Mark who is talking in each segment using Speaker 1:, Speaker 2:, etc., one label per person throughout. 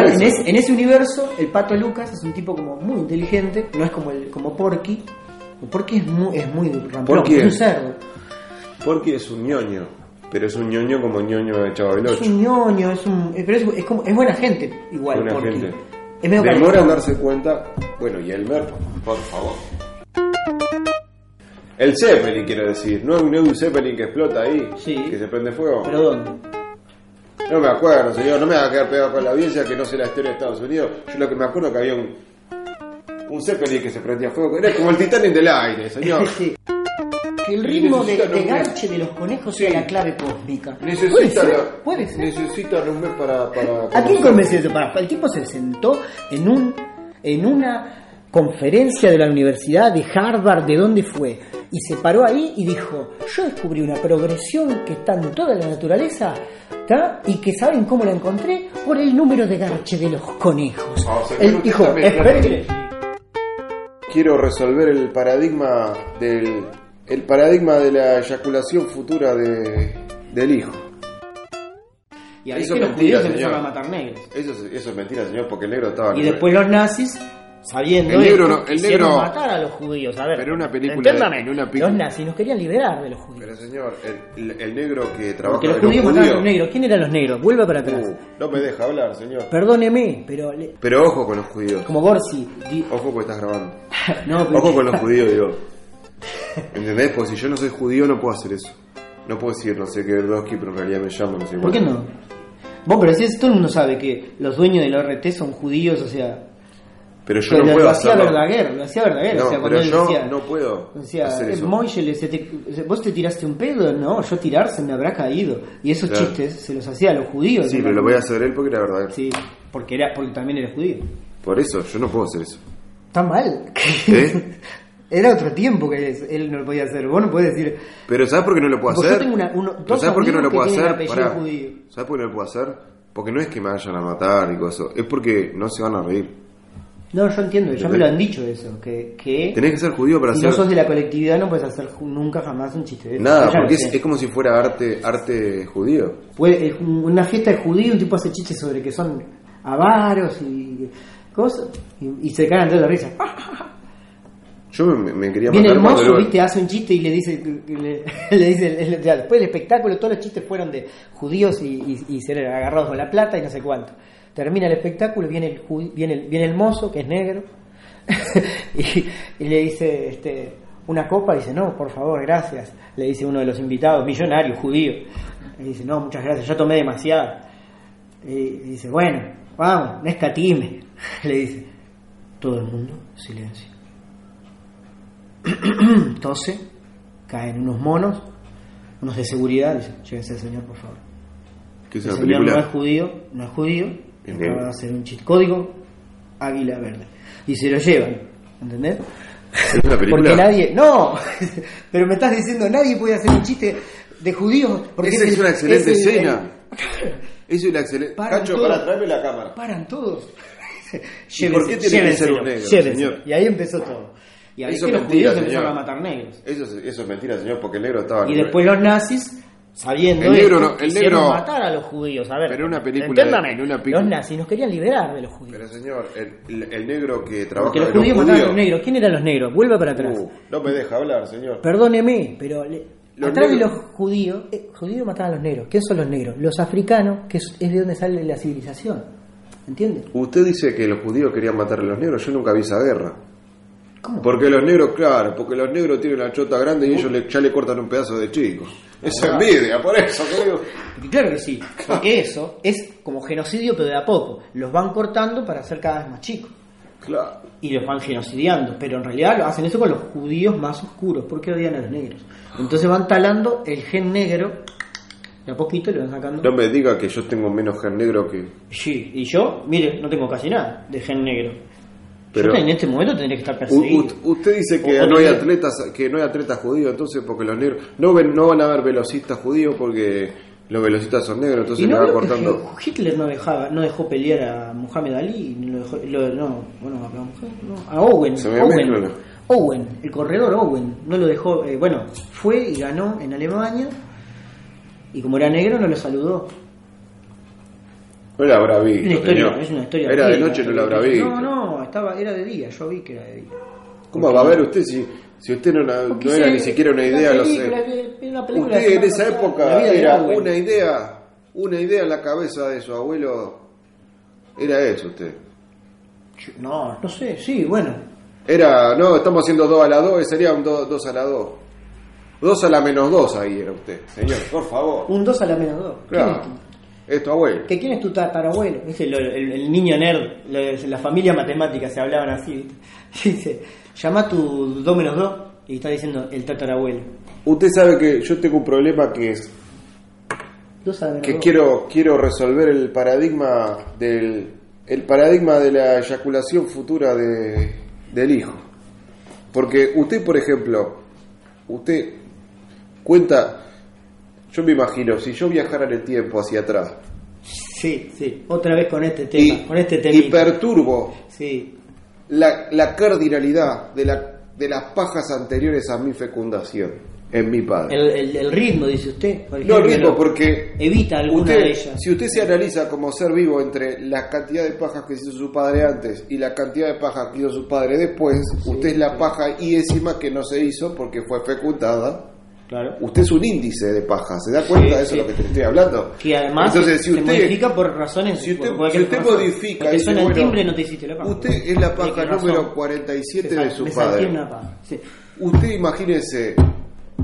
Speaker 1: Igual en, es- en ese universo, el pato Lucas es un tipo como muy inteligente, no es como el como Porky. Porky es muy, es muy ramplón,
Speaker 2: Porky
Speaker 1: es un
Speaker 2: es-
Speaker 1: cerdo.
Speaker 2: Porque es un ñoño. Pero es un ñoño como ñoño de Chavo del
Speaker 1: Es un ñoño, es un. eh, Pero es, es como, es buena gente, igual,
Speaker 2: Buena
Speaker 1: Porky.
Speaker 2: gente.
Speaker 1: Es medio
Speaker 2: Demora en darse cuenta. Bueno, y Elmer, por favor. El Zeppelin, quiero decir. ¿No, no hay un Zeppelin que explota ahí?
Speaker 1: Sí.
Speaker 2: Que se prende fuego.
Speaker 1: ¿Pero dónde?
Speaker 2: No me acuerdo, señor. No me va a quedar pegado con la audiencia que no sé la historia de Estados Unidos. Yo lo que me acuerdo es que había un. Un Zeppelin que se prendía fuego. Era como el Titanic del aire, señor.
Speaker 1: Sí. Que el ritmo de, de garche de los conejos sea la clave cósmica.
Speaker 2: Necesitan,
Speaker 1: puede ser.
Speaker 2: necesitan un mes para. para
Speaker 1: ¿A quién convenció eso? Para, el tipo se sentó en un en una conferencia de la Universidad de Harvard, ¿de dónde fue? Y se paró ahí y dijo, yo descubrí una progresión que está en toda la naturaleza, y que saben cómo la encontré por el número de garche de los conejos.
Speaker 2: Ah,
Speaker 1: espere
Speaker 2: claro.
Speaker 1: que le-
Speaker 2: quiero resolver el paradigma del el paradigma de la eyaculación futura de, del hijo.
Speaker 1: Y ahí
Speaker 2: Eso
Speaker 1: que
Speaker 2: es
Speaker 1: los
Speaker 2: mentira,
Speaker 1: judíos empezaron a matar negros.
Speaker 2: Eso es, eso es mentira, señor, porque el negro estaba
Speaker 1: Y después los nazis, sabiendo
Speaker 2: El negro
Speaker 1: esto,
Speaker 2: no- el negro-
Speaker 1: matar a los judíos. A ver,
Speaker 2: Pero en una película de- en una pic-
Speaker 1: los nazis nos querían liberar de los judíos.
Speaker 2: Pero señor, el, el- el negro que trabaja
Speaker 1: Porque los judíos mataron a los negros. ¿Quién eran los negros? Vuelva para atrás.
Speaker 2: Uh, no me deja hablar, señor.
Speaker 1: Perdóneme, pero le-
Speaker 2: Pero ojo con los judíos.
Speaker 1: como Borsi. di-
Speaker 2: Ojo porque estás grabando.
Speaker 1: no, pero-
Speaker 2: Ojo con los judíos, digo. ¿Entendés? Porque si yo no soy judío no puedo hacer eso. No puedo decir, no sé qué Erdowski, pero en realidad me llamo, no sé
Speaker 1: ¿Por qué no? Vos, pero si es- todo el mundo sabe que los dueños del ORT son judíos, o sea.
Speaker 2: Pero yo
Speaker 1: pero
Speaker 2: no
Speaker 1: lo,
Speaker 2: puedo
Speaker 1: hacía
Speaker 2: hacerlo.
Speaker 1: Verdaguer, lo hacía Verdaguer.
Speaker 2: No,
Speaker 1: o sea, cuando
Speaker 2: pero
Speaker 1: él
Speaker 2: yo
Speaker 1: decía,
Speaker 2: no puedo
Speaker 1: decía,
Speaker 2: hacer
Speaker 1: "Eh,
Speaker 2: eso.
Speaker 1: Vos te tiraste un pedo, no, yo tirarse me habrá caído. Y esos
Speaker 2: Claro.
Speaker 1: chistes se los hacía a los judíos.
Speaker 2: Sí, pero lo voy a hacer él porque era verdad.
Speaker 1: Sí, porque, era, porque también era judío.
Speaker 2: Por eso, yo no puedo hacer eso.
Speaker 1: Está mal.
Speaker 2: ¿Eh?
Speaker 1: Era otro tiempo que él, no lo podía hacer. Vos no podés decir.
Speaker 2: Pero ¿sabes por qué no lo puedo hacer?
Speaker 1: yo tengo una- uno-
Speaker 2: ¿Pero
Speaker 1: dos
Speaker 2: ¿Sabes por qué no lo puedo hacer? Pará. ¿Sabes por qué no lo puedo hacer? Porque no es que me vayan a matar y cosas. Es porque no se van a reír.
Speaker 1: No, yo entiendo, ya me lo han dicho eso. Que, que
Speaker 2: Tenés que ser judío para
Speaker 1: si
Speaker 2: hacer.
Speaker 1: no sos de la colectividad no puedes hacer nunca jamás un chiste de eso.
Speaker 2: Nada, porque es, como si fuera arte arte judío.
Speaker 1: Puede- una fiesta de judío, un tipo hace chistes sobre que son avaros y cosas. Y, y se cagan de la risa.
Speaker 2: Yo me, me quería
Speaker 1: Viene el mozo, viste, hace un chiste y le dice, le, le dice después del espectáculo, todos los chistes fueron de judíos y, y, y ser agarrados con la plata y no sé cuánto. Termina el espectáculo, viene el, viene el, viene el mozo, que es negro, y, y le dice, este, una copa, dice, no, por favor, gracias. Le dice uno de los invitados, millonario, judío. Le dice, no, muchas gracias, yo tomé demasiado. Y, dice, bueno, vamos, no escatime. Le dice, todo el mundo, silencio. tose, caen unos monos, unos de seguridad, dice, llévese señor, por favor.
Speaker 2: ¿Qué
Speaker 1: El señor no es
Speaker 2: película?
Speaker 1: judío, no es judío,
Speaker 2: Bien.
Speaker 1: acaba de hacer un chiste. Código águila verde. Y se lo llevan, ¿entendés?
Speaker 2: ¿Es una película?
Speaker 1: Porque nadie, no, pero me estás diciendo, nadie puede hacer un chiste de judíos. Porque
Speaker 2: Esa es
Speaker 1: el-
Speaker 2: una excelente
Speaker 1: es el-
Speaker 2: escena. Eso es la excelente.
Speaker 1: Paran
Speaker 2: Cacho,
Speaker 1: todos.
Speaker 2: para traerme la cámara.
Speaker 1: Paran todos.
Speaker 2: ¿Y por qué tiene que ser un negro, señor?
Speaker 1: Y ahí empezó todo. Y ahí
Speaker 2: Eso
Speaker 1: que
Speaker 2: es
Speaker 1: los
Speaker 2: mentira,
Speaker 1: judíos empezaron
Speaker 2: señor.
Speaker 1: a matar negros.
Speaker 2: Eso es, eso es mentira, señor, porque el negro estaba.
Speaker 1: Y después los nazis, sabiendo
Speaker 2: El negro
Speaker 1: esto,
Speaker 2: no- el negro-
Speaker 1: matar a los judíos. A ver,
Speaker 2: Pero una película- en una pic-
Speaker 1: los nazis nos querían liberar de los judíos.
Speaker 2: Pero señor, el, el- el negro que trabaja
Speaker 1: los
Speaker 2: con
Speaker 1: judíos mataron a los negros. ¿Quién eran los negros? Vuelva para atrás.
Speaker 2: Uh, no me deja hablar, señor.
Speaker 1: Perdóneme, pero le-
Speaker 2: Los
Speaker 1: atrás de
Speaker 2: negros-
Speaker 1: los judíos, eh, judíos mataban a los negros. ¿Qué son los negros? Los africanos, que es, es de donde sale la civilización. ¿Entiendes?
Speaker 2: Usted dice que los judíos querían matar a los negros. Yo nunca vi esa guerra.
Speaker 1: ¿Cómo?
Speaker 2: Porque los negros, claro, porque los negros tienen la chota grande y ellos le- ya le cortan un pedazo de chico. Es envidia, por eso, creo.
Speaker 1: Porque claro que sí, porque eso es como genocidio, pero de a poco. Los van cortando para ser cada vez más chicos.
Speaker 2: Claro.
Speaker 1: Y los van genocidiando, pero en realidad lo hacen eso con los judíos más oscuros, porque odian a los negros. Entonces van talando el gen negro, de a poquito le van sacando.
Speaker 2: No me diga que yo tengo menos gen negro que.
Speaker 1: Sí, y yo, mire, no tengo casi nada de gen negro.
Speaker 2: Pero-
Speaker 1: en este momento tendría que estar perseguido.
Speaker 2: usted dice que no hay atletas, que no hay atletas judíos, entonces porque los negros no ven, no van a haber velocistas judíos porque los velocistas son negros, entonces
Speaker 1: y no
Speaker 2: va cortando.
Speaker 1: Hitler no dejaba, no dejó pelear a Muhammad Ali, dejó, lo- no, bueno, a, no, a Owen,
Speaker 2: Se me
Speaker 1: Owen. Owen, el corredor Owen, no lo dejó, eh, bueno, fue y ganó en Alemania y como era negro no lo saludó.
Speaker 2: No la habrá visto,
Speaker 1: una historia,
Speaker 2: señor.
Speaker 1: es una historia.
Speaker 2: Era de noche, no la habrá visto.
Speaker 1: No, no, estaba, era de día, yo vi que era de día.
Speaker 2: ¿Cómo va a ver usted si, si usted no, la- no era ni siquiera una idea? Sé.
Speaker 1: una película
Speaker 2: Usted en esa época era una idea, una idea en la cabeza de su abuelo. Era eso usted.
Speaker 1: No, no sé, sí, bueno.
Speaker 2: Era, no, estamos haciendo 2 a la 2, sería un 2 a la 2. 2 a la menos 2 ahí era usted, señor, por favor.
Speaker 1: Un 2 a la menos 2.
Speaker 2: Claro. Es tu abuelo.
Speaker 1: ¿Que ¿Quién es tu tatarabuelo? Lo- el, el niño nerd, la familia matemática se hablaban así. ¿viste? Dice, llama tu 2 menos 2 y está diciendo el tatarabuelo.
Speaker 2: Usted sabe que yo tengo un problema que es
Speaker 1: 2 a la menos
Speaker 2: que
Speaker 1: 2.
Speaker 2: quiero quiero resolver el paradigma del el paradigma de la eyaculación futura de, del hijo. Porque usted, por ejemplo, usted cuenta yo me imagino si yo viajara en el tiempo hacia atrás
Speaker 1: Sí, sí. Otra vez con este tema.
Speaker 2: y,
Speaker 1: con este
Speaker 2: y
Speaker 1: tema.
Speaker 2: perturbo
Speaker 1: Sí.
Speaker 2: la, la cardinalidad de, la, de las pajas anteriores a mi fecundación en mi padre.
Speaker 1: El, el- el ritmo, dice usted. por
Speaker 2: no
Speaker 1: ejemplo,
Speaker 2: ritmo, porque
Speaker 1: Evita alguna
Speaker 2: usted,
Speaker 1: de ellas.
Speaker 2: si usted se analiza como ser vivo entre la cantidad de pajas que hizo su padre antes y la cantidad de pajas que hizo su padre después, usted es la paja iésima que no se hizo porque fue fecundada.
Speaker 1: Claro.
Speaker 2: Usted es un índice de pajas, ¿se da cuenta
Speaker 1: Sí,
Speaker 2: de eso
Speaker 1: sí.
Speaker 2: de lo que te estoy hablando?
Speaker 1: Que además
Speaker 2: Entonces, si
Speaker 1: se
Speaker 2: usted,
Speaker 1: modifica por razones.
Speaker 2: si usted, si usted
Speaker 1: razón.
Speaker 2: modifica, dice,
Speaker 1: suena el
Speaker 2: bueno,
Speaker 1: timbre no te hiciste la paja.
Speaker 2: usted es la
Speaker 1: ¿De
Speaker 2: paja número 47
Speaker 1: Me
Speaker 2: de su padre.
Speaker 1: una paja. Sí.
Speaker 2: Usted imagínese,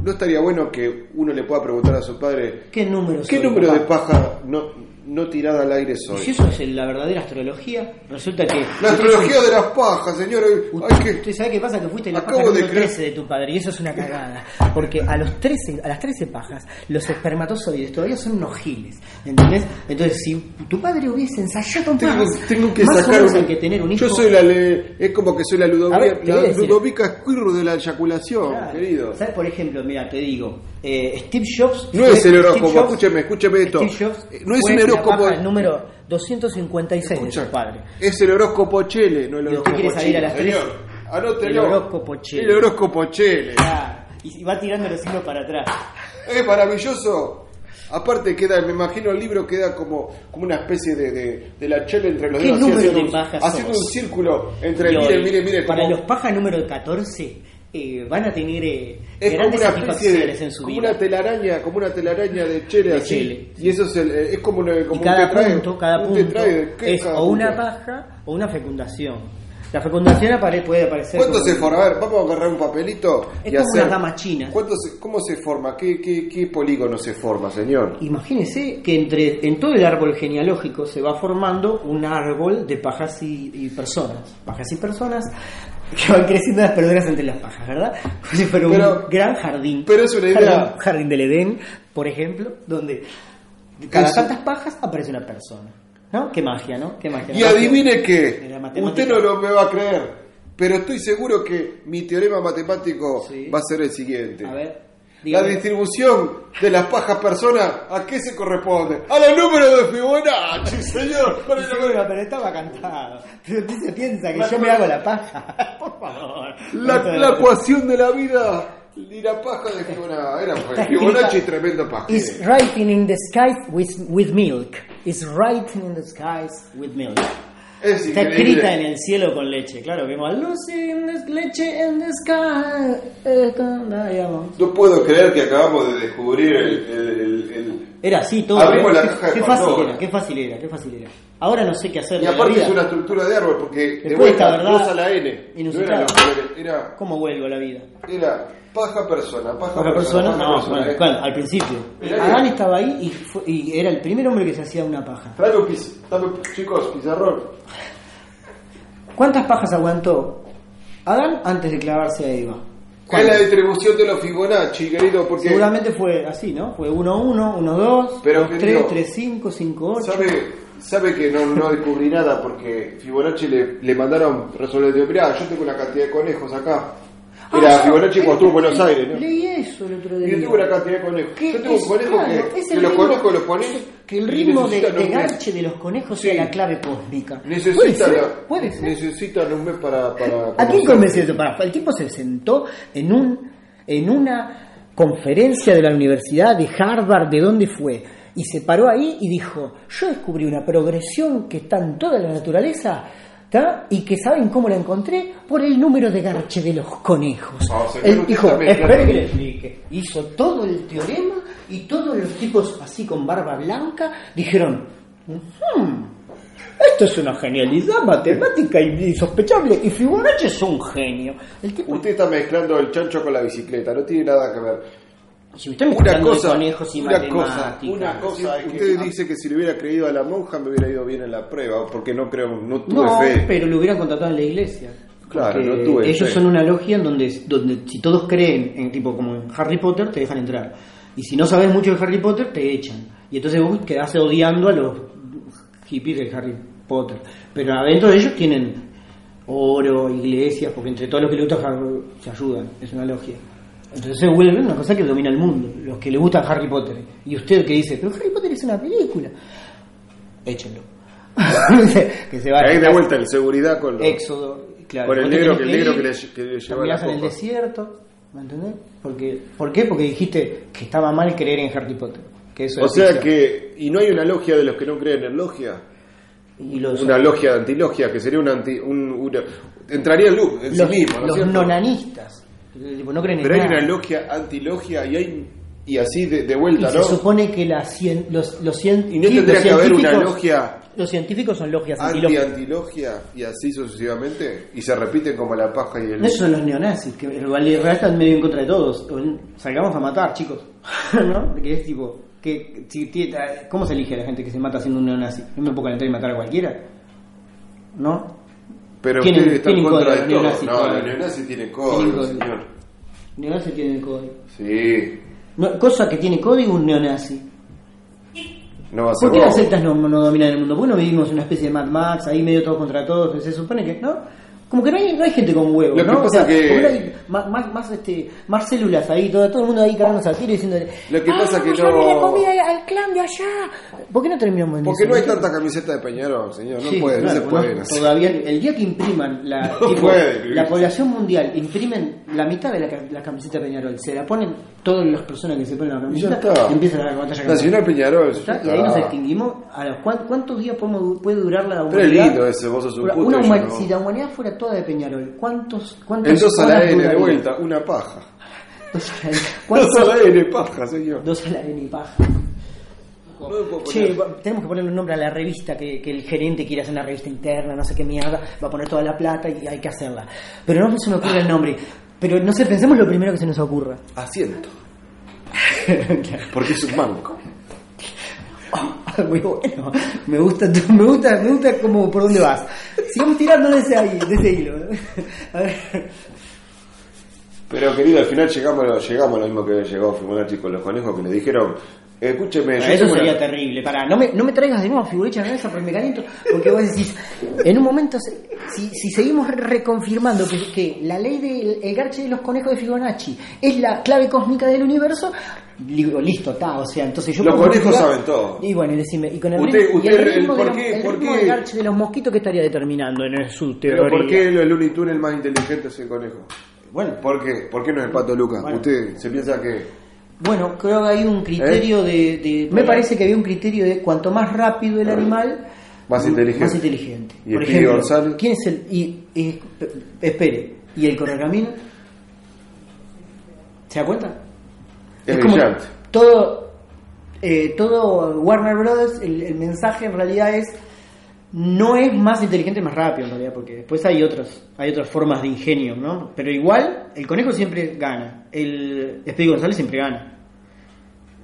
Speaker 2: ¿no estaría bueno que uno le pueda preguntar a su padre
Speaker 1: ¿Qué número
Speaker 2: qué número de paja no, no tirada al aire
Speaker 1: Y si
Speaker 2: soy?
Speaker 1: eso es la verdadera astrología, resulta que.
Speaker 2: La astrología de las pajas, señores. Hay que...
Speaker 1: ¿Usted sabe qué pasa? Que fuiste la
Speaker 2: Acabo
Speaker 1: paja
Speaker 2: de
Speaker 1: número
Speaker 2: creer-
Speaker 1: 13 de tu padre y eso es una cagada. Porque a los 13, a las 13 pajas, los espermatozoides todavía son unos giles. ¿Entendés? Entonces, si tu padre hubiese ensayado
Speaker 2: Tengo,
Speaker 1: más,
Speaker 2: tengo que
Speaker 1: más
Speaker 2: sacar un-
Speaker 1: que tener un hijo.
Speaker 2: Yo soy la le- es como que soy la Ludovica,
Speaker 1: ver,
Speaker 2: la Ludovica Squirrel de la eyaculación,
Speaker 1: Claro.
Speaker 2: querido.
Speaker 1: ¿Sabes? Por ejemplo, mira, te digo, eh, Steve Jobs.
Speaker 2: No es el horóscopo, escúcheme, escúcheme esto.
Speaker 1: Steve Jobs
Speaker 2: Eh, No es un
Speaker 1: la
Speaker 2: horóscopo.
Speaker 1: paja número 256 de
Speaker 2: Escucha,
Speaker 1: su padre.
Speaker 2: Es el horóscopo Chele, no el
Speaker 1: ¿Y usted
Speaker 2: horóscopo
Speaker 1: quiere salir a las
Speaker 2: señor. Anótelo.
Speaker 1: El horóscopo Chele.
Speaker 2: El horóscopo Chele.
Speaker 1: Ah, y va tirando los signos para atrás.
Speaker 2: Es maravilloso. Aparte queda, me imagino el libro queda como, como una especie de, de, de la chela entre los
Speaker 1: ¿Qué
Speaker 2: dedos,
Speaker 1: número
Speaker 2: haciendo,
Speaker 1: de
Speaker 2: un, haciendo un círculo entre, mire, mire, mire,
Speaker 1: Para
Speaker 2: como,
Speaker 1: los pajas número 14 eh, van a tener eh,
Speaker 2: es como
Speaker 1: grandes
Speaker 2: una especie
Speaker 1: satisfacciones
Speaker 2: de,
Speaker 1: en su
Speaker 2: como
Speaker 1: vida.
Speaker 2: una telaraña, como una telaraña de chele
Speaker 1: De
Speaker 2: así, y eso es el, es como, una, como
Speaker 1: y
Speaker 2: un
Speaker 1: cada
Speaker 2: tetraed,
Speaker 1: punto, cada
Speaker 2: un
Speaker 1: punto
Speaker 2: tetraed, ¿qué
Speaker 1: es
Speaker 2: cada
Speaker 1: o una paja o una fecundación. La fecundación apare- puede aparecer.
Speaker 2: ¿Cuánto
Speaker 1: como-
Speaker 2: se forma? A ver, vamos a agarrar un papelito
Speaker 1: Es
Speaker 2: y
Speaker 1: como
Speaker 2: hacer.
Speaker 1: una dama china.
Speaker 2: ¿Cuánto se- ¿Cómo se forma? ¿Qué, qué, qué polígono se forma, señor?
Speaker 1: Imagínese que entre en todo el árbol genealógico se va formando un árbol de pajas y, y personas. Pajas y personas que van creciendo las personas entre las pajas, ¿verdad? Como si fuera
Speaker 2: Pero-
Speaker 1: un gran jardín.
Speaker 2: pero es una idea-
Speaker 1: Jardín, jardín del Edén, por ejemplo, donde cada tantas pajas aparece una persona. ¿No? Qué magia, ¿no? Qué magia.
Speaker 2: Y adivine que usted no lo me va a creer, pero estoy seguro que mi teorema matemático
Speaker 1: Sí.
Speaker 2: va a ser el siguiente.
Speaker 1: A ver,
Speaker 2: La distribución de las pajas personas, ¿a qué se corresponde? A los números de Fibonacci, señor. Para
Speaker 1: Sí, pero estaba cantado. Pero usted se piensa que
Speaker 2: La-
Speaker 1: yo me hago la paja. Por favor.
Speaker 2: La, la ecuación de la vida y la paja de Fibonacci. Era
Speaker 1: Está
Speaker 2: Fibonacci tremendo paja.
Speaker 1: Is writing in the skies with, with milk. Is writing in the skies with milk.
Speaker 2: Es
Speaker 1: Está
Speaker 2: increíble.
Speaker 1: escrita en el cielo con leche, claro que como Lucy in the leche in the sky. diamonds".
Speaker 2: No puedo creer que acabamos de descubrir el, el- el- el-
Speaker 1: Era así todo.
Speaker 2: Abrimos
Speaker 1: ¿eh?
Speaker 2: la
Speaker 1: Qué-
Speaker 2: caja de
Speaker 1: qué fácil
Speaker 2: Pandora.
Speaker 1: era, qué fácil era, qué fácil era. Ahora no sé qué hacer.
Speaker 2: Y
Speaker 1: la
Speaker 2: aparte
Speaker 1: vida.
Speaker 2: es una estructura de árbol, porque
Speaker 1: Después
Speaker 2: vuelta,
Speaker 1: verdad
Speaker 2: dos a la N. No era, era,
Speaker 1: ¿Cómo vuelvo a la vida?
Speaker 2: era paja persona, paja,
Speaker 1: Otra persona,
Speaker 2: paja
Speaker 1: no,
Speaker 2: persona,
Speaker 1: bueno,
Speaker 2: eh.
Speaker 1: claro, al principio. Adán estaba ahí y, fue- y era el primer hombre que se hacía una paja.
Speaker 2: Dame, chicos, pizarrón.
Speaker 1: ¿Cuántas pajas aguantó Adán antes de clavarse a Eva?
Speaker 2: Es la distribución de los Fibonacci, querido, porque
Speaker 1: Seguramente fue así, ¿no? Fue 1, 1, 1, 2,
Speaker 2: Pero,
Speaker 1: 2, 3,
Speaker 2: querido,
Speaker 1: 3, 5, 5, 8.
Speaker 2: sabe, sabe que no, no descubrí nada porque Fibonacci le, le mandaron resolver. Digo, mirá, yo tengo una cantidad de conejos acá. Era Fibonacci cuando estuvo en Buenos Aires, ¿no?
Speaker 1: Ah, Leí eso el otro día.
Speaker 2: yo tengo una cantidad de conejos.
Speaker 1: ¿Qué
Speaker 2: Yo tengo
Speaker 1: es?
Speaker 2: un conejo
Speaker 1: Claro,
Speaker 2: que, que los conejos los pones.
Speaker 1: Que el ritmo de, de garche de los conejos
Speaker 2: Sí.
Speaker 1: sea la clave cósmica. ¿Puede
Speaker 2: Necesitan,
Speaker 1: ¿Puede ser?
Speaker 2: necesitan un mes para. para
Speaker 1: ¿A quién convenció? Pará, El tipo se sentó en un en una conferencia de la Universidad de Harvard, ¿de dónde fue? y se paró ahí y dijo, yo descubrí una progresión que está en toda la naturaleza ¿tá? y que saben cómo la encontré por el número de garche de los conejos.
Speaker 2: Ah, o sea,
Speaker 1: Él
Speaker 2: usted
Speaker 1: dijo,
Speaker 2: también,
Speaker 1: espere
Speaker 2: claro.
Speaker 1: que le explique. Hizo todo el teorema y todos los tipos así con barba blanca dijeron, "Hmm, esto es una genialidad matemática insospechable y Fibonacci es un genio. El tipo,
Speaker 2: Usted está mezclando el chancho con la bicicleta, no tiene nada que ver.
Speaker 1: Si usted me está
Speaker 2: Una
Speaker 1: de
Speaker 2: cosa,
Speaker 1: conejos y
Speaker 2: una cosa, una cosa.
Speaker 1: es que-
Speaker 2: Usted dice que si le hubiera creído a la monja me hubiera ido bien en la prueba, porque no creo, no tuve
Speaker 1: No,
Speaker 2: fe.
Speaker 1: pero lo hubieran contratado en la iglesia.
Speaker 2: Claro, no tuve
Speaker 1: Ellos
Speaker 2: fe.
Speaker 1: son una logia en donde, donde si todos creen en tipo como en Harry Potter, te dejan entrar. Y si no sabes mucho de Harry Potter, te echan. Y entonces vos quedás odiando a los hippies de Harry Potter. Pero adentro de ellos tienen oro, iglesias, porque entre todos los que Harry se ayudan. Es una logia. Entonces se vuelve una cosa que domina el mundo. Los que le gusta Harry Potter. Y usted que dice, pero Harry Potter es una película. Échenlo. que se vaya.
Speaker 2: Ahí de vuelta en seguridad con los-
Speaker 1: Éxodo, claro.
Speaker 2: Con el negro, que el negro
Speaker 1: ir,
Speaker 2: que le- que le lleva la
Speaker 1: en el desierto, ¿me entendés? Porque, ¿Por qué? Porque dijiste que estaba mal creer en Harry Potter. Que eso
Speaker 2: O sea
Speaker 1: ficción.
Speaker 2: que, y no hay una logia de los que no creen en logia,
Speaker 1: Y los,
Speaker 2: una logia de antilogia, que sería una anti, un, una- entraría en, en sí
Speaker 1: los,
Speaker 2: mismo, ¿no
Speaker 1: los nonanistas. Tipo, no creen en
Speaker 2: Pero hay
Speaker 1: nada.
Speaker 2: una logia antilogia y hay y así de, de vuelta,
Speaker 1: Y
Speaker 2: ¿no?
Speaker 1: se supone que la cien- los, los, cien-
Speaker 2: Y no tendría que haber una
Speaker 1: científicos-
Speaker 2: logia
Speaker 1: Los científicos son logias
Speaker 2: anti
Speaker 1: antilógicas.
Speaker 2: antilogia y así sucesivamente y se repiten como la paja y el
Speaker 1: Esos son los neonazis, que en realidad están medio en contra de todos. Salgamos a matar, chicos. ¿No? Que es tipo, que, ¿cómo se elige a la gente que se mata siendo un neonazi? ¿No me puedo calentar y matar a cualquiera? ¿No?
Speaker 2: Pero
Speaker 1: Tienen-
Speaker 2: ustedes están
Speaker 1: tienen
Speaker 2: contra
Speaker 1: código,
Speaker 2: de todo.
Speaker 1: neonazis,
Speaker 2: No, los neonazis tienen
Speaker 1: Tienen
Speaker 2: código, señor.
Speaker 1: Neonazi tiene el código.
Speaker 2: Sí.
Speaker 1: No, cosa que tiene código un neonazi.
Speaker 2: No va a ser
Speaker 1: ¿Por qué las sectas no, no dominan el mundo? ¿Por qué no vivimos en una especie de Mad Max, ahí medio todos contra todos? Se supone que, ¿no? Como que no hay, no hay gente con huevos,
Speaker 2: que
Speaker 1: ¿no? O sea,
Speaker 2: que-
Speaker 1: ¿por qué no hay más, más, más, este, más células ahí, todo, todo el mundo ahí cagándose al tiro y diciendo
Speaker 2: Lo que pasa que
Speaker 1: llevarle
Speaker 2: no-
Speaker 1: la comida al clan de allá. ¿Por qué no terminamos en
Speaker 2: Porque
Speaker 1: eso?
Speaker 2: no hay tanta camiseta de Peñarol, señor. No
Speaker 1: Sí,
Speaker 2: puede, no se puede.
Speaker 1: no, todavía el día que impriman la,
Speaker 2: No
Speaker 1: tipo,
Speaker 2: puede,
Speaker 1: la
Speaker 2: Luis.
Speaker 1: población mundial imprimen la mitad de la, la camiseta Peñarol se la ponen todas las personas que se ponen la camiseta y empieza la batalla.
Speaker 2: Nacional Peñarol.
Speaker 1: Y ahí nos extinguimos. A los, ¿cuán- ¿Cuántos días podemos, puede durar la
Speaker 2: Pero es
Speaker 1: humanidad?
Speaker 2: lindo ese, vos sos un puto
Speaker 1: una. Si la humanidad fuera toda de Peñarol, ¿cuántos, cuántas
Speaker 2: El 2 a la N de vuelta, una paja.
Speaker 1: Dos a la N.
Speaker 2: 2
Speaker 1: ¿Cuántos-
Speaker 2: a la N, paja, señor.
Speaker 1: Dos a la N y paja.
Speaker 2: No
Speaker 1: Che, tenemos que ponerle un nombre a la revista que, que el gerente quiere hacer una revista interna, no sé qué mierda, va a poner toda la plata y hay que hacerla. Pero no se me ocurre el nombre. Pero no sé, pensemos lo primero que se nos ocurra.
Speaker 2: Asiento. Porque es un banco.
Speaker 1: Muy bueno. Me gusta, me gusta, me gusta como por dónde vas. Sigamos tirando de ese, ahí, de ese hilo.
Speaker 2: Pero querido, al final llegamos, llegamos a lo mismo que llegó Fibonacci con los conejos que le dijeron, escúcheme, yo
Speaker 1: Eso
Speaker 2: una-
Speaker 1: sería terrible. Pará, no me, no me traigas de nuevo figuritas en esa porque me caliento. Porque vos decís, en un momento, si, si seguimos re- reconfirmando que, que la ley del el garche de los conejos de Fibonacci es la clave cósmica del universo, digo, listo, está. O sea, entonces yo.
Speaker 2: Los conejos saben todo.
Speaker 1: Y bueno, y decime, y con el
Speaker 2: Usted-
Speaker 1: ritmo, y
Speaker 2: usted,
Speaker 1: el
Speaker 2: el-
Speaker 1: ritmo, de
Speaker 2: ¿por
Speaker 1: los-
Speaker 2: qué-
Speaker 1: el ritmo
Speaker 2: qué?
Speaker 1: garche de los mosquitos que estaría determinando en su teoría.
Speaker 2: Pero ¿por qué los Looney Tunes el más inteligente es el conejo?
Speaker 1: Bueno,
Speaker 2: ¿Por qué? ¿Por qué no es el pato Lucas?
Speaker 1: Bueno.
Speaker 2: Usted se piensa que...
Speaker 1: Bueno, creo que hay un criterio de, de- Me parece que había un criterio de cuanto más rápido el animal,
Speaker 2: Más inteligente.
Speaker 1: Más inteligente.
Speaker 2: ¿Y el
Speaker 1: Por ejemplo,
Speaker 2: González?
Speaker 1: ¿quién es el. Y, y- espere, ¿y el correcamino? ¿Se da cuenta?
Speaker 2: Es
Speaker 1: como
Speaker 2: brillante.
Speaker 1: todo, eh, todo Warner Brothers, el, el mensaje en realidad es. No es más inteligente, más rápido en realidad, porque después hay otras, hay otras formas de ingenio, ¿no? Pero igual, el conejo siempre gana. El Speedy González siempre gana.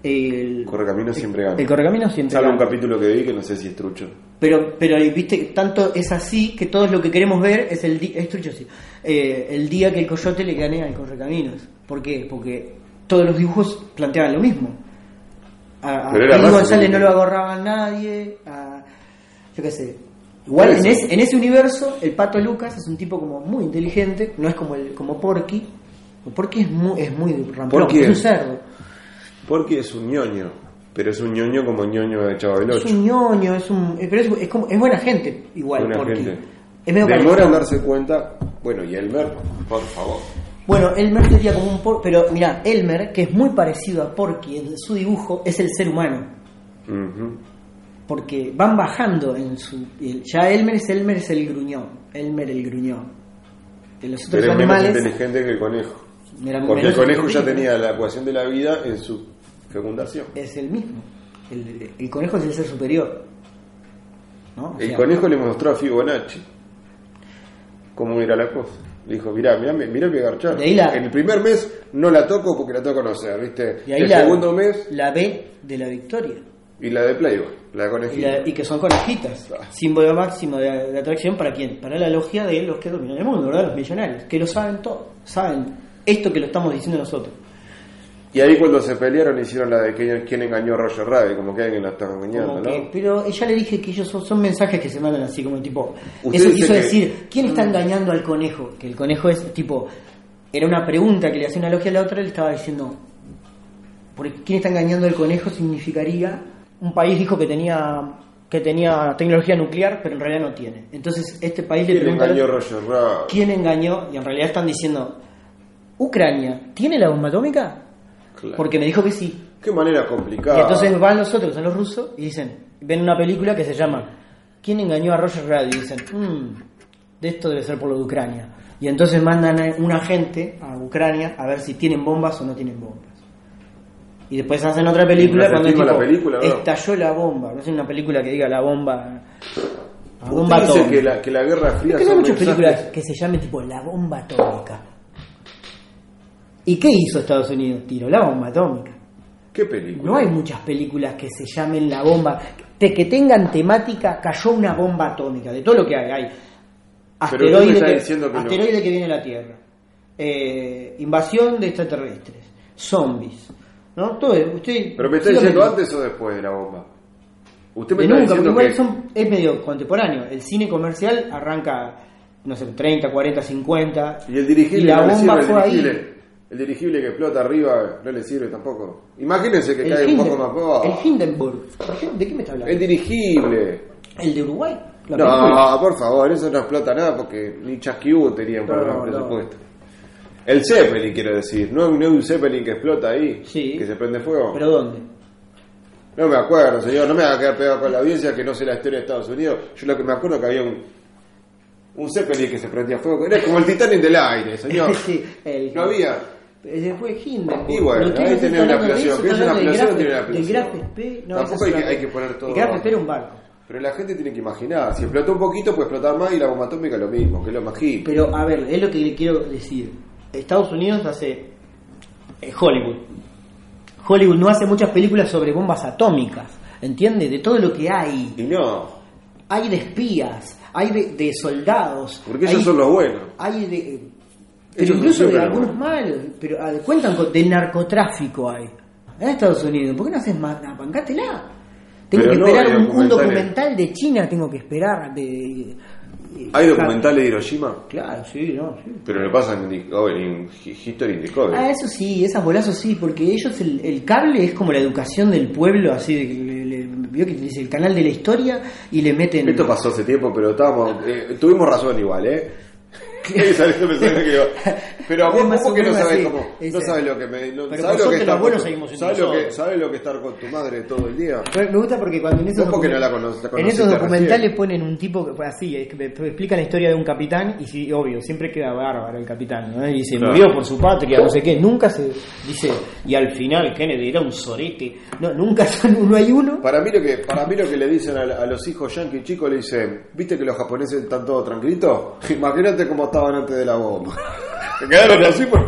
Speaker 1: El,
Speaker 2: Correcamino siempre gana.
Speaker 1: el correcamino siempre
Speaker 2: Salvo un
Speaker 1: gana.
Speaker 2: capítulo que vi que no sé si es trucho.
Speaker 1: Pero, pero viste, tanto es así que todos lo que queremos ver es el, es trucho, sí. Eh, el día que el coyote le gane al correcaminos. ¿Por qué? Porque todos los dibujos planteaban lo mismo. A, a González no lo agarraba nadie. A, yo qué sé. Igual en, es- en ese universo, el pato Lucas es un tipo como muy inteligente, no es como el como Porky. Porky es muy, es muy ramplón,
Speaker 2: Porky
Speaker 1: es un cerdo.
Speaker 2: Porque es un ñoño. Pero es un ñoño como ñoño de Chavo del
Speaker 1: Es
Speaker 2: 8.
Speaker 1: un ñoño, es un. Pero es, es como, es buena gente, igual,
Speaker 2: Buena
Speaker 1: Porky.
Speaker 2: gente.
Speaker 1: Es medio
Speaker 2: Demora en darse cuenta. Bueno, y Elmer, por favor.
Speaker 1: Bueno, Elmer sería como un por... Pero mira, Elmer, que es muy parecido a Porky en su dibujo, es el ser humano.
Speaker 2: Ujú.
Speaker 1: Porque van bajando en su. Ya Elmer es Elmer es el gruñón. Elmer el gruñón. De los otros
Speaker 2: Pero es menos
Speaker 1: animales.
Speaker 2: inteligente que el conejo.
Speaker 1: era
Speaker 2: Porque el conejo ya tenía la ecuación de la vida en su fecundación.
Speaker 1: Es el mismo. El, el conejo es el ser superior. ¿no? O
Speaker 2: El
Speaker 1: sea,
Speaker 2: conejo le mostró a Fibonacci cómo era la cosa. Le dijo, mirá, mirá, mirá mi garchar.
Speaker 1: La-
Speaker 2: En el primer mes no la toco porque la tengo que conocer, ¿viste?
Speaker 1: Y ahí
Speaker 2: el
Speaker 1: la,
Speaker 2: segundo mes
Speaker 1: la B de la victoria.
Speaker 2: Y la de Playboy, la de
Speaker 1: Y,
Speaker 2: conejita.
Speaker 1: la- y que son conejitas.
Speaker 2: Ah.
Speaker 1: Símbolo máximo de, de atracción para quién? Para la logia de los que dominan el mundo, ¿verdad? Los millonarios. Que lo saben todo. Saben esto que lo estamos diciendo nosotros.
Speaker 2: Y ahí cuando se pelearon hicieron la de quién, quién engañó a Roger Rabbit, como que alguien la está engañando, ¿no?
Speaker 1: que- pero ya le dije que ellos son, son mensajes que se mandan así como tipo eso quiso
Speaker 2: que-
Speaker 1: decir quién está engañando al conejo que el conejo es tipo era una pregunta que le hacía una logia a la otra le estaba diciendo porque quién está engañando al conejo significaría un país dijo que tenía que tenía tecnología nuclear pero en realidad no tiene entonces este país le
Speaker 2: ¿Quién
Speaker 1: pregunta
Speaker 2: engañó Roger
Speaker 1: quién engañó y en realidad están diciendo Ucrania tiene la bomba atómica
Speaker 2: Claro.
Speaker 1: porque me dijo que sí
Speaker 2: Qué manera complicada.
Speaker 1: y entonces van los otros, son los rusos, y dicen, ven una película que se llama ¿Quién engañó a Roger Rabbit? Y dicen, "Mm, de esto debe ser por lo de Ucrania. Y entonces mandan a un agente a Ucrania a ver si tienen bombas o no tienen bombas. Y después hacen otra película
Speaker 2: ¿Y
Speaker 1: cuando tipo,
Speaker 2: la película, no?
Speaker 1: estalló la bomba. No es una película que diga la bomba. La bomba atómica.
Speaker 2: que la, que la Guerra Fría
Speaker 1: Es que no hay muchas
Speaker 2: mensajes-
Speaker 1: películas que se llamen tipo la bomba atómica. ¿Y qué hizo Estados Unidos? Tiró la bomba atómica.
Speaker 2: ¿Qué película?
Speaker 1: No hay muchas películas que se llamen la bomba, de que tengan temática, cayó una bomba atómica, de todo lo que hay. Hay asteroide, que,
Speaker 2: que no.
Speaker 1: asteroide que viene a la Tierra, eh, invasión de extraterrestres, zombies, ¿no? Todo, usted,
Speaker 2: ¿Pero me está diciendo antes o después de la bomba? Usted me está
Speaker 1: nunca,
Speaker 2: diciendo
Speaker 1: igual
Speaker 2: que...
Speaker 1: son- es medio contemporáneo. El cine comercial arranca, no sé, 30, 40, 50.
Speaker 2: Y el dirigible
Speaker 1: la
Speaker 2: no le
Speaker 1: bomba
Speaker 2: sirve,
Speaker 1: fue
Speaker 2: el
Speaker 1: ahí.
Speaker 2: dirigible. El dirigible que explota arriba no le sirve tampoco. Imagínense que
Speaker 1: El,
Speaker 2: cae un poco más abajo.
Speaker 1: el Hindenburg. ¿Por qué- ¿De qué me está hablando?
Speaker 2: El dirigible.
Speaker 1: El de Uruguay. la película.
Speaker 2: No, por favor, eso no explota nada porque ni Chasquibú tenían para
Speaker 1: No,
Speaker 2: un
Speaker 1: no.
Speaker 2: El Zeppelin, quiero decir. ¿No, no un Zeppelin que explota ahí?
Speaker 1: Sí.
Speaker 2: Que se prende fuego.
Speaker 1: ¿Pero dónde?
Speaker 2: No me acuerdo, señor. No me haga quedar pegado con la audiencia que no sé la historia de Estados Unidos. Yo lo que me acuerdo que había un, un Zeppelin que se prendía fuego. Era como el Titanic del aire, señor.
Speaker 1: Sí, el-
Speaker 2: No había.
Speaker 1: Ese fue Hindenburg.
Speaker 2: Y bueno, ahí tenés una
Speaker 1: eso,
Speaker 2: ¿Qué es una ampliación?
Speaker 1: Graf-
Speaker 2: Tiene una ampliación.
Speaker 1: Graf SP. No,
Speaker 2: Tampoco hay
Speaker 1: es
Speaker 2: que- hay que poner todo
Speaker 1: El Graf. SP era un barco.
Speaker 2: Pero la gente tiene que imaginar. Si explotó un poquito, puede explotar más y la bomba atómica lo mismo, que es lo más hip.
Speaker 1: Pero, a ver, es lo que le quiero decir. Estados Unidos hace. eh, Hollywood. Hollywood no hace muchas películas sobre bombas atómicas. ¿Entiende? De todo lo que hay.
Speaker 2: Y no,
Speaker 1: Hay de espías, hay de, de soldados.
Speaker 2: porque
Speaker 1: hay-
Speaker 2: ellos son los buenos.
Speaker 1: hay de pero
Speaker 2: Ellos
Speaker 1: incluso de algunos
Speaker 2: lo
Speaker 1: malos pero ah, cuentan con del narcotráfico hay en Estados Unidos ¿por qué no haces más nah, bancátela tengo
Speaker 2: Pero
Speaker 1: que
Speaker 2: no,
Speaker 1: esperar
Speaker 2: hay
Speaker 1: un, un documental de China tengo que esperar de
Speaker 2: Hay documentales de Hiroshima,
Speaker 1: claro sí no sí.
Speaker 2: pero lo pasan en, en History Discovery.
Speaker 1: Ah, eso sí, esas bolazos sí, porque ellos, el, el cable es como la educación del pueblo, así de que le, le- vio que dice el canal de la historia y le meten.
Speaker 2: Esto pasó hace tiempo, pero estábamos, eh, tuvimos razón igual, ¿eh? El mensaje que. Pero vos, vos
Speaker 1: o
Speaker 2: que no sabes cómo, no sabes lo que me, no,
Speaker 1: Pero
Speaker 2: sabes lo que estar con
Speaker 1: buenos
Speaker 2: tu- sabes lo que, sabes lo que estar con tu madre todo el día.
Speaker 1: Pero Me gusta porque cuando en esos,
Speaker 2: porque no la la
Speaker 1: en documentales
Speaker 2: recién.
Speaker 1: ponen un tipo que fue así, explica la historia de un capitán y sí, obvio, siempre queda bárbaro el capitán, ¿no? Y dice,
Speaker 2: Claro.
Speaker 1: murió por su patria, no sé qué, nunca se dice, y al final Kennedy era un sorete, no, nunca son uno hay uno.
Speaker 2: Para mí lo que, para mí lo que le dicen a, a los hijos yanquis chicos le dicen, ¿viste que los japoneses están todos tranquilitos? Imagínate cómo estaban antes de la bomba. Quedaron así por,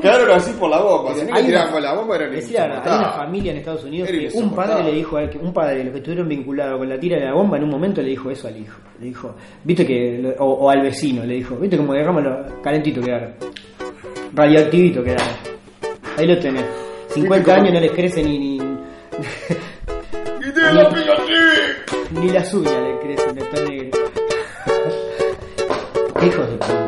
Speaker 2: quedaron así por la bomba. Si no le tiraban
Speaker 1: una-
Speaker 2: con la bomba eran
Speaker 1: Decía, hay una familia en Estados Unidos
Speaker 2: Era
Speaker 1: que un padre le dijo, a él que- un padre de los que estuvieron vinculados con la tira de la bomba, en un momento le dijo eso al hijo. Le dijo, viste que, o, o al vecino, le dijo, viste como dejámoslo calentito quedaron. Radioactivito quedaron. Ahí lo tenés. 50
Speaker 2: cómo?
Speaker 1: años no les crece ni, ni,
Speaker 2: ¡Y tiene la pica así!
Speaker 1: ni las uñas le crecen, están negros. Qué hijos de puta.